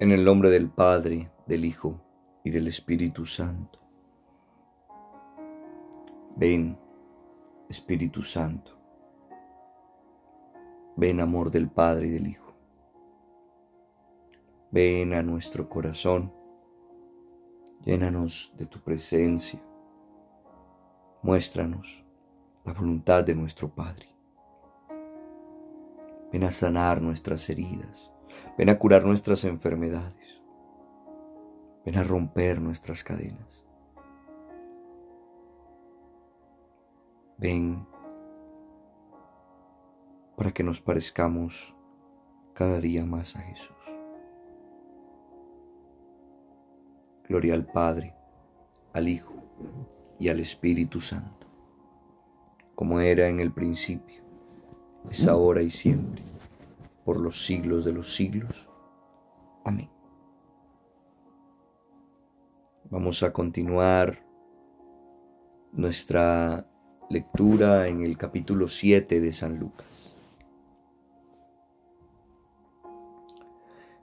En el nombre del Padre, del Hijo y del Espíritu Santo. Ven, Espíritu Santo. Ven, amor del Padre y del Hijo. Ven a nuestro corazón. Llénanos de tu presencia. Muéstranos la voluntad de nuestro Padre. Ven a sanar nuestras heridas Ven a curar nuestras enfermedades. Ven a romper nuestras cadenas. Ven para que nos parezcamos cada día más a Jesús. Gloria al Padre, al Hijo y al Espíritu Santo, como era en el principio, es ahora y siempre por los siglos de los siglos. Amén. Vamos a continuar nuestra lectura en el capítulo 7 de San Lucas.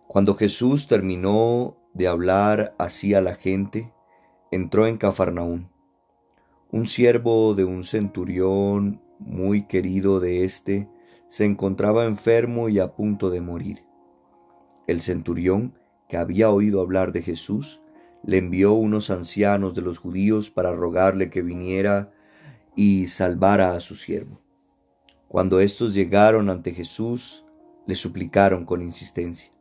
Cuando Jesús terminó de hablar así a la gente, entró en Cafarnaún. Un siervo de un centurión muy querido de éste se encontraba enfermo y a punto de morir. El centurión, que había oído hablar de Jesús, le envió unos ancianos de los judíos para rogarle que viniera y salvara a su siervo. Cuando éstos llegaron ante Jesús, le suplicaron con insistencia,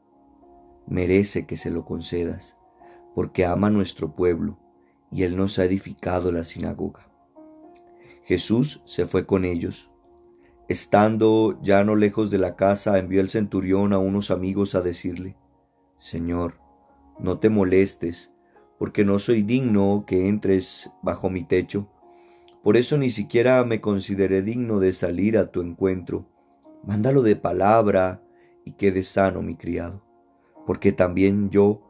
merece que se lo concedas, porque ama nuestro pueblo y él nos ha edificado la sinagoga. Jesús se fue con ellos Estando ya no lejos de la casa, envió el centurión a unos amigos a decirle, Señor, no te molestes, porque no soy digno que entres bajo mi techo. Por eso ni siquiera me consideré digno de salir a tu encuentro. Mándalo de palabra y quede sano mi criado, porque también yo,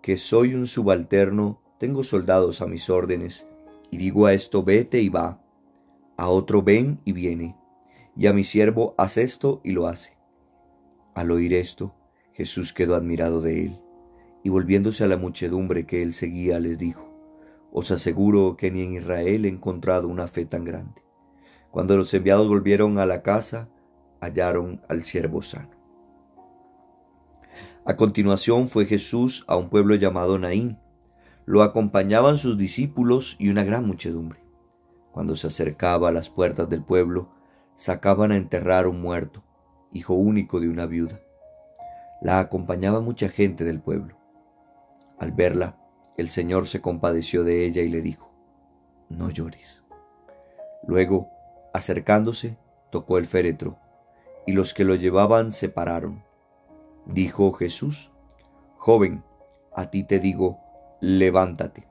que soy un subalterno, tengo soldados a mis órdenes, y digo a esto vete y va, a otro ven y viene y a mi siervo haz esto y lo hace. Al oír esto, Jesús quedó admirado de él, y volviéndose a la muchedumbre que él seguía, les dijo, Os aseguro que ni en Israel he encontrado una fe tan grande. Cuando los enviados volvieron a la casa, hallaron al siervo sano. A continuación fue Jesús a un pueblo llamado Naín. Lo acompañaban sus discípulos y una gran muchedumbre. Cuando se acercaba a las puertas del pueblo, sacaban a enterrar un muerto, hijo único de una viuda. La acompañaba mucha gente del pueblo. Al verla, el Señor se compadeció de ella y le dijo, No llores. Luego, acercándose, tocó el féretro, y los que lo llevaban se pararon. Dijo Jesús, Joven, a ti te digo, levántate.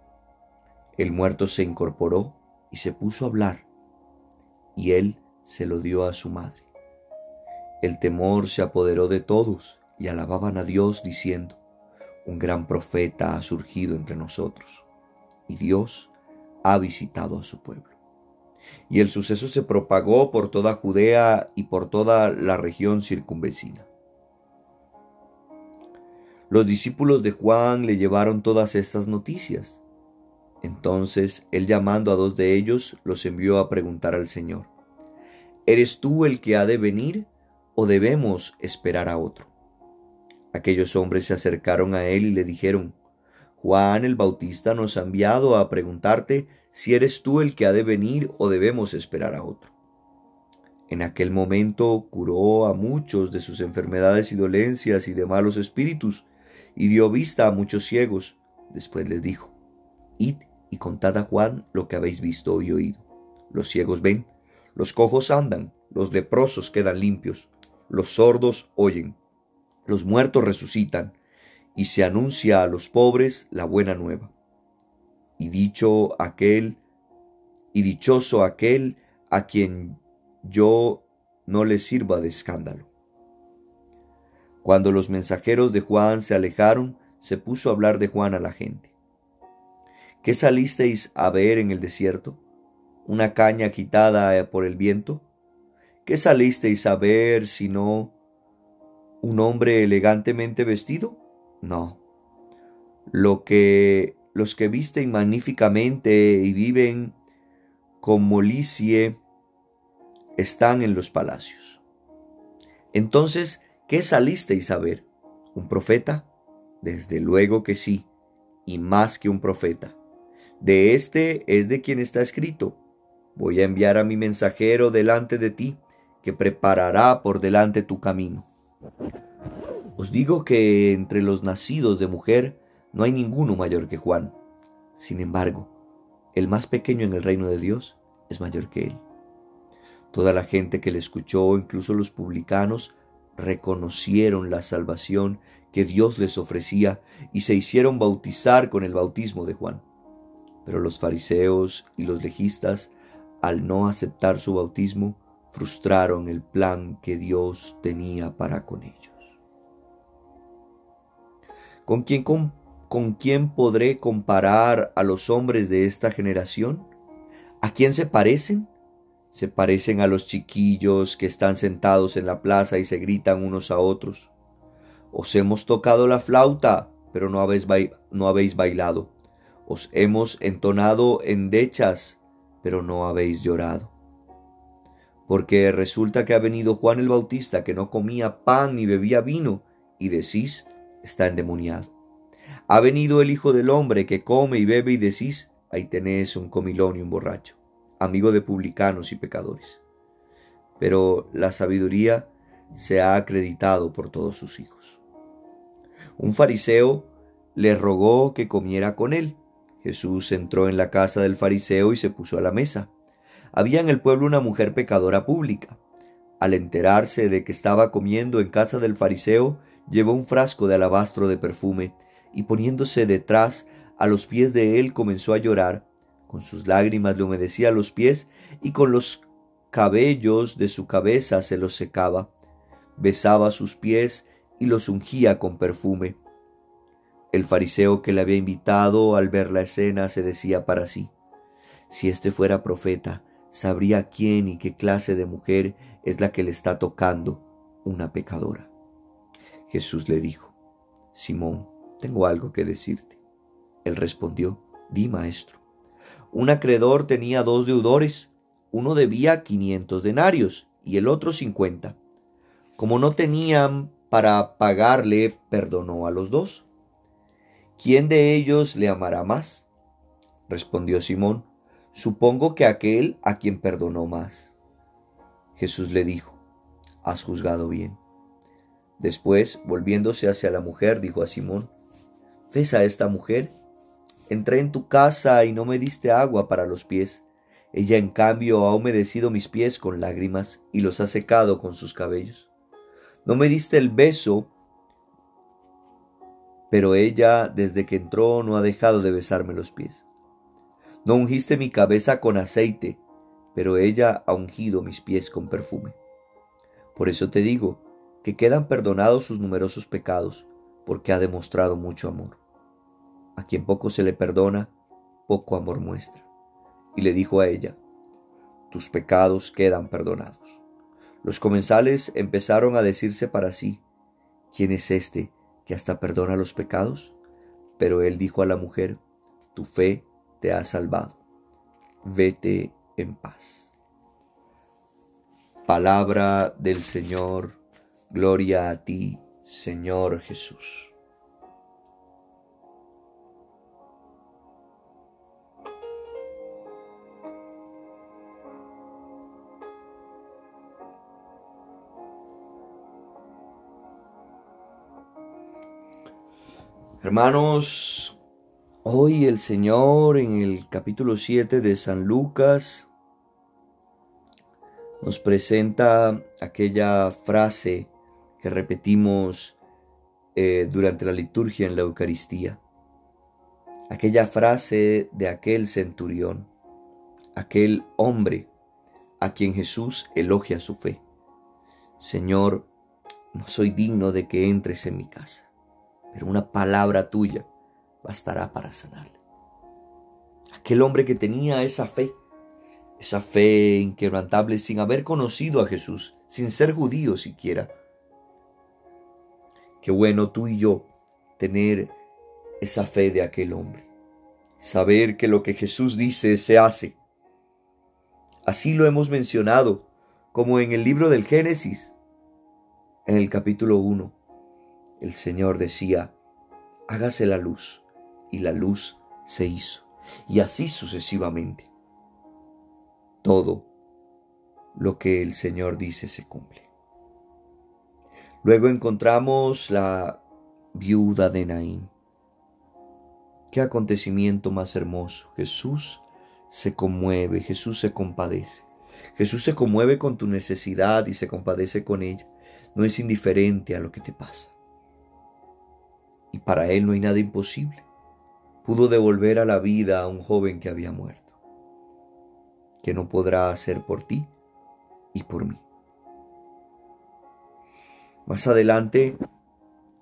El muerto se incorporó y se puso a hablar, y él se lo dio a su madre. El temor se apoderó de todos y alababan a Dios diciendo, un gran profeta ha surgido entre nosotros y Dios ha visitado a su pueblo. Y el suceso se propagó por toda Judea y por toda la región circunvecina. Los discípulos de Juan le llevaron todas estas noticias. Entonces él llamando a dos de ellos los envió a preguntar al Señor, ¿Eres tú el que ha de venir o debemos esperar a otro? Aquellos hombres se acercaron a él y le dijeron, Juan el Bautista nos ha enviado a preguntarte si eres tú el que ha de venir o debemos esperar a otro. En aquel momento curó a muchos de sus enfermedades y dolencias y de malos espíritus, y dio vista a muchos ciegos. Después les dijo, Id y contad a Juan lo que habéis visto y oído. Los ciegos ven, los cojos andan, los leprosos quedan limpios, los sordos oyen, los muertos resucitan, y se anuncia a los pobres la buena nueva. Y dicho aquel, y dichoso aquel a quien yo no le sirva de escándalo. Cuando los mensajeros de Juan se alejaron, se puso a hablar de Juan a la gente. ¿Qué salisteis a ver en el desierto? Una caña agitada eh, por el viento? ¿Qué salisteis a ver sino un hombre elegantemente vestido? No. Lo que los que visten magníficamente y viven como licie están en los palacios. Entonces, ¿qué salisteis a ver? ¿Un profeta? Desde luego que sí, y más que un profeta. De este es de quien está escrito. Voy a enviar a mi mensajero delante de ti, que preparará por delante tu camino. Os digo que entre los nacidos de mujer no hay ninguno mayor que Juan. Sin embargo, el más pequeño en el reino de Dios es mayor que él. Toda la gente que le escuchó, incluso los publicanos, reconocieron la salvación que Dios les ofrecía y se hicieron bautizar con el bautismo de Juan. Pero los fariseos y los legistas, al no aceptar su bautismo, frustraron el plan que Dios tenía para con ellos. ¿Con quién, con, con quién podré comparar a los hombres de esta generación? ¿A quién se parecen? Se parecen a los chiquillos que están sentados en la plaza y se gritan unos a otros. Os hemos tocado la flauta, pero no habéis, no habéis bailado. Os hemos entonado endechas, pero no habéis llorado. Porque resulta que ha venido Juan el Bautista, que no comía pan ni bebía vino, y decís, está endemoniado. Ha venido el Hijo del Hombre, que come y bebe, y decís, ahí tenés un comilón y un borracho amigo de publicanos y pecadores. Pero la sabiduría se ha acreditado por todos sus hijos. Un fariseo le rogó que comiera con él. Jesús entró en la casa del fariseo y se puso a la mesa. Había en el pueblo una mujer pecadora pública. Al enterarse de que estaba comiendo en casa del fariseo, llevó un frasco de alabastro de perfume y poniéndose detrás a los pies de él comenzó a llorar con sus lágrimas le humedecía los pies y con los cabellos de su cabeza se los secaba. Besaba sus pies y los ungía con perfume. El fariseo que le había invitado al ver la escena se decía para sí, si éste fuera profeta, sabría quién y qué clase de mujer es la que le está tocando, una pecadora. Jesús le dijo, Simón, tengo algo que decirte. Él respondió, di maestro. Un acreedor tenía dos deudores, uno debía quinientos denarios y el otro cincuenta. Como no tenían para pagarle, perdonó a los dos. ¿Quién de ellos le amará más? Respondió Simón, supongo que aquel a quien perdonó más. Jesús le dijo, has juzgado bien. Después, volviéndose hacia la mujer, dijo a Simón, ¿ves a esta mujer? Entré en tu casa y no me diste agua para los pies. Ella en cambio ha humedecido mis pies con lágrimas y los ha secado con sus cabellos. No me diste el beso, pero ella desde que entró no ha dejado de besarme los pies. No ungiste mi cabeza con aceite, pero ella ha ungido mis pies con perfume. Por eso te digo que quedan perdonados sus numerosos pecados, porque ha demostrado mucho amor. A quien poco se le perdona, poco amor muestra. Y le dijo a ella, tus pecados quedan perdonados. Los comensales empezaron a decirse para sí, ¿quién es este que hasta perdona los pecados? Pero él dijo a la mujer, tu fe te ha salvado. Vete en paz. Palabra del Señor, gloria a ti, Señor Jesús. Hermanos, hoy el Señor en el capítulo 7 de San Lucas nos presenta aquella frase que repetimos eh, durante la liturgia en la Eucaristía. Aquella frase de aquel centurión, aquel hombre a quien Jesús elogia su fe. Señor, no soy digno de que entres en mi casa pero una palabra tuya bastará para sanarle. Aquel hombre que tenía esa fe, esa fe inquebrantable sin haber conocido a Jesús, sin ser judío siquiera. Qué bueno tú y yo tener esa fe de aquel hombre. Saber que lo que Jesús dice se hace. Así lo hemos mencionado, como en el libro del Génesis, en el capítulo 1. El Señor decía, hágase la luz, y la luz se hizo, y así sucesivamente. Todo lo que el Señor dice se cumple. Luego encontramos la viuda de Naín. Qué acontecimiento más hermoso. Jesús se conmueve, Jesús se compadece. Jesús se conmueve con tu necesidad y se compadece con ella. No es indiferente a lo que te pasa. Para Él no hay nada imposible. Pudo devolver a la vida a un joven que había muerto. Que no podrá hacer por ti y por mí. Más adelante,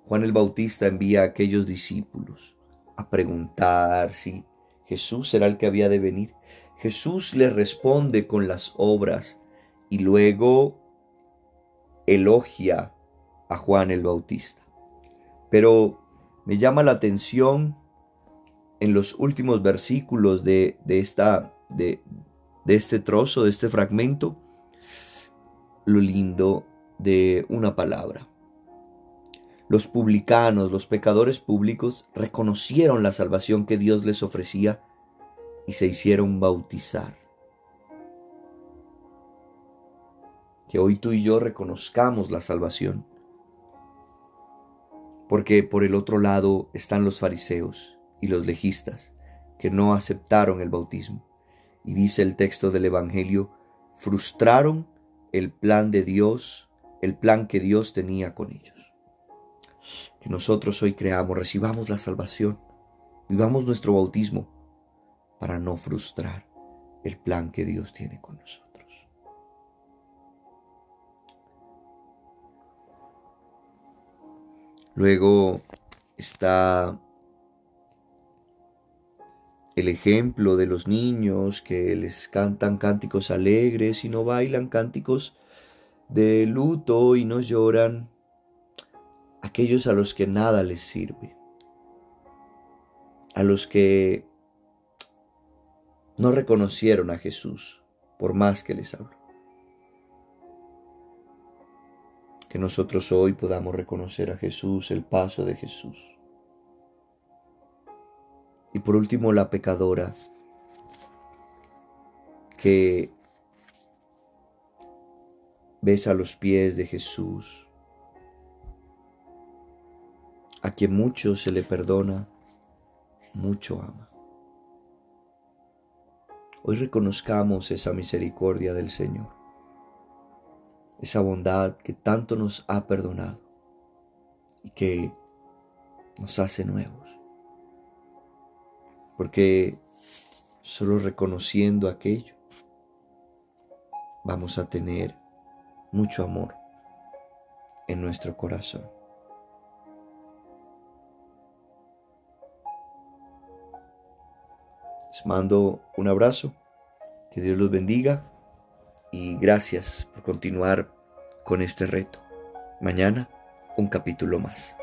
Juan el Bautista envía a aquellos discípulos a preguntar si Jesús será el que había de venir. Jesús les responde con las obras y luego elogia a Juan el Bautista. Pero me llama la atención en los últimos versículos de, esta, de, de este trozo, de este fragmento, lo lindo de una palabra. Los publicanos, los pecadores públicos, reconocieron la salvación que Dios les ofrecía y se hicieron bautizar. Que hoy tú y yo reconozcamos la salvación. Porque por el otro lado están los fariseos y los legistas que no aceptaron el bautismo. Y dice el texto del Evangelio, frustraron el plan de Dios, el plan que Dios tenía con ellos. Que nosotros hoy creamos, recibamos la salvación, vivamos nuestro bautismo para no frustrar el plan que Dios tiene con nosotros. Luego está el ejemplo de los niños que les cantan cánticos alegres y no bailan cánticos de luto y no lloran, aquellos a los que nada les sirve, a los que no reconocieron a Jesús por más que les hablo. Que nosotros hoy podamos reconocer a Jesús, el paso de Jesús y por último, la pecadora que besa los pies de Jesús, a quien mucho se le perdona, mucho ama. Hoy reconozcamos esa misericordia del Señor, esa bondad que tanto nos ha perdonado y que nos hace nuevos porque solo reconociendo aquello vamos a tener mucho amor en nuestro corazón. Les mando un abrazo, que Dios los bendiga y gracias por continuar con este reto. Mañana un capítulo más.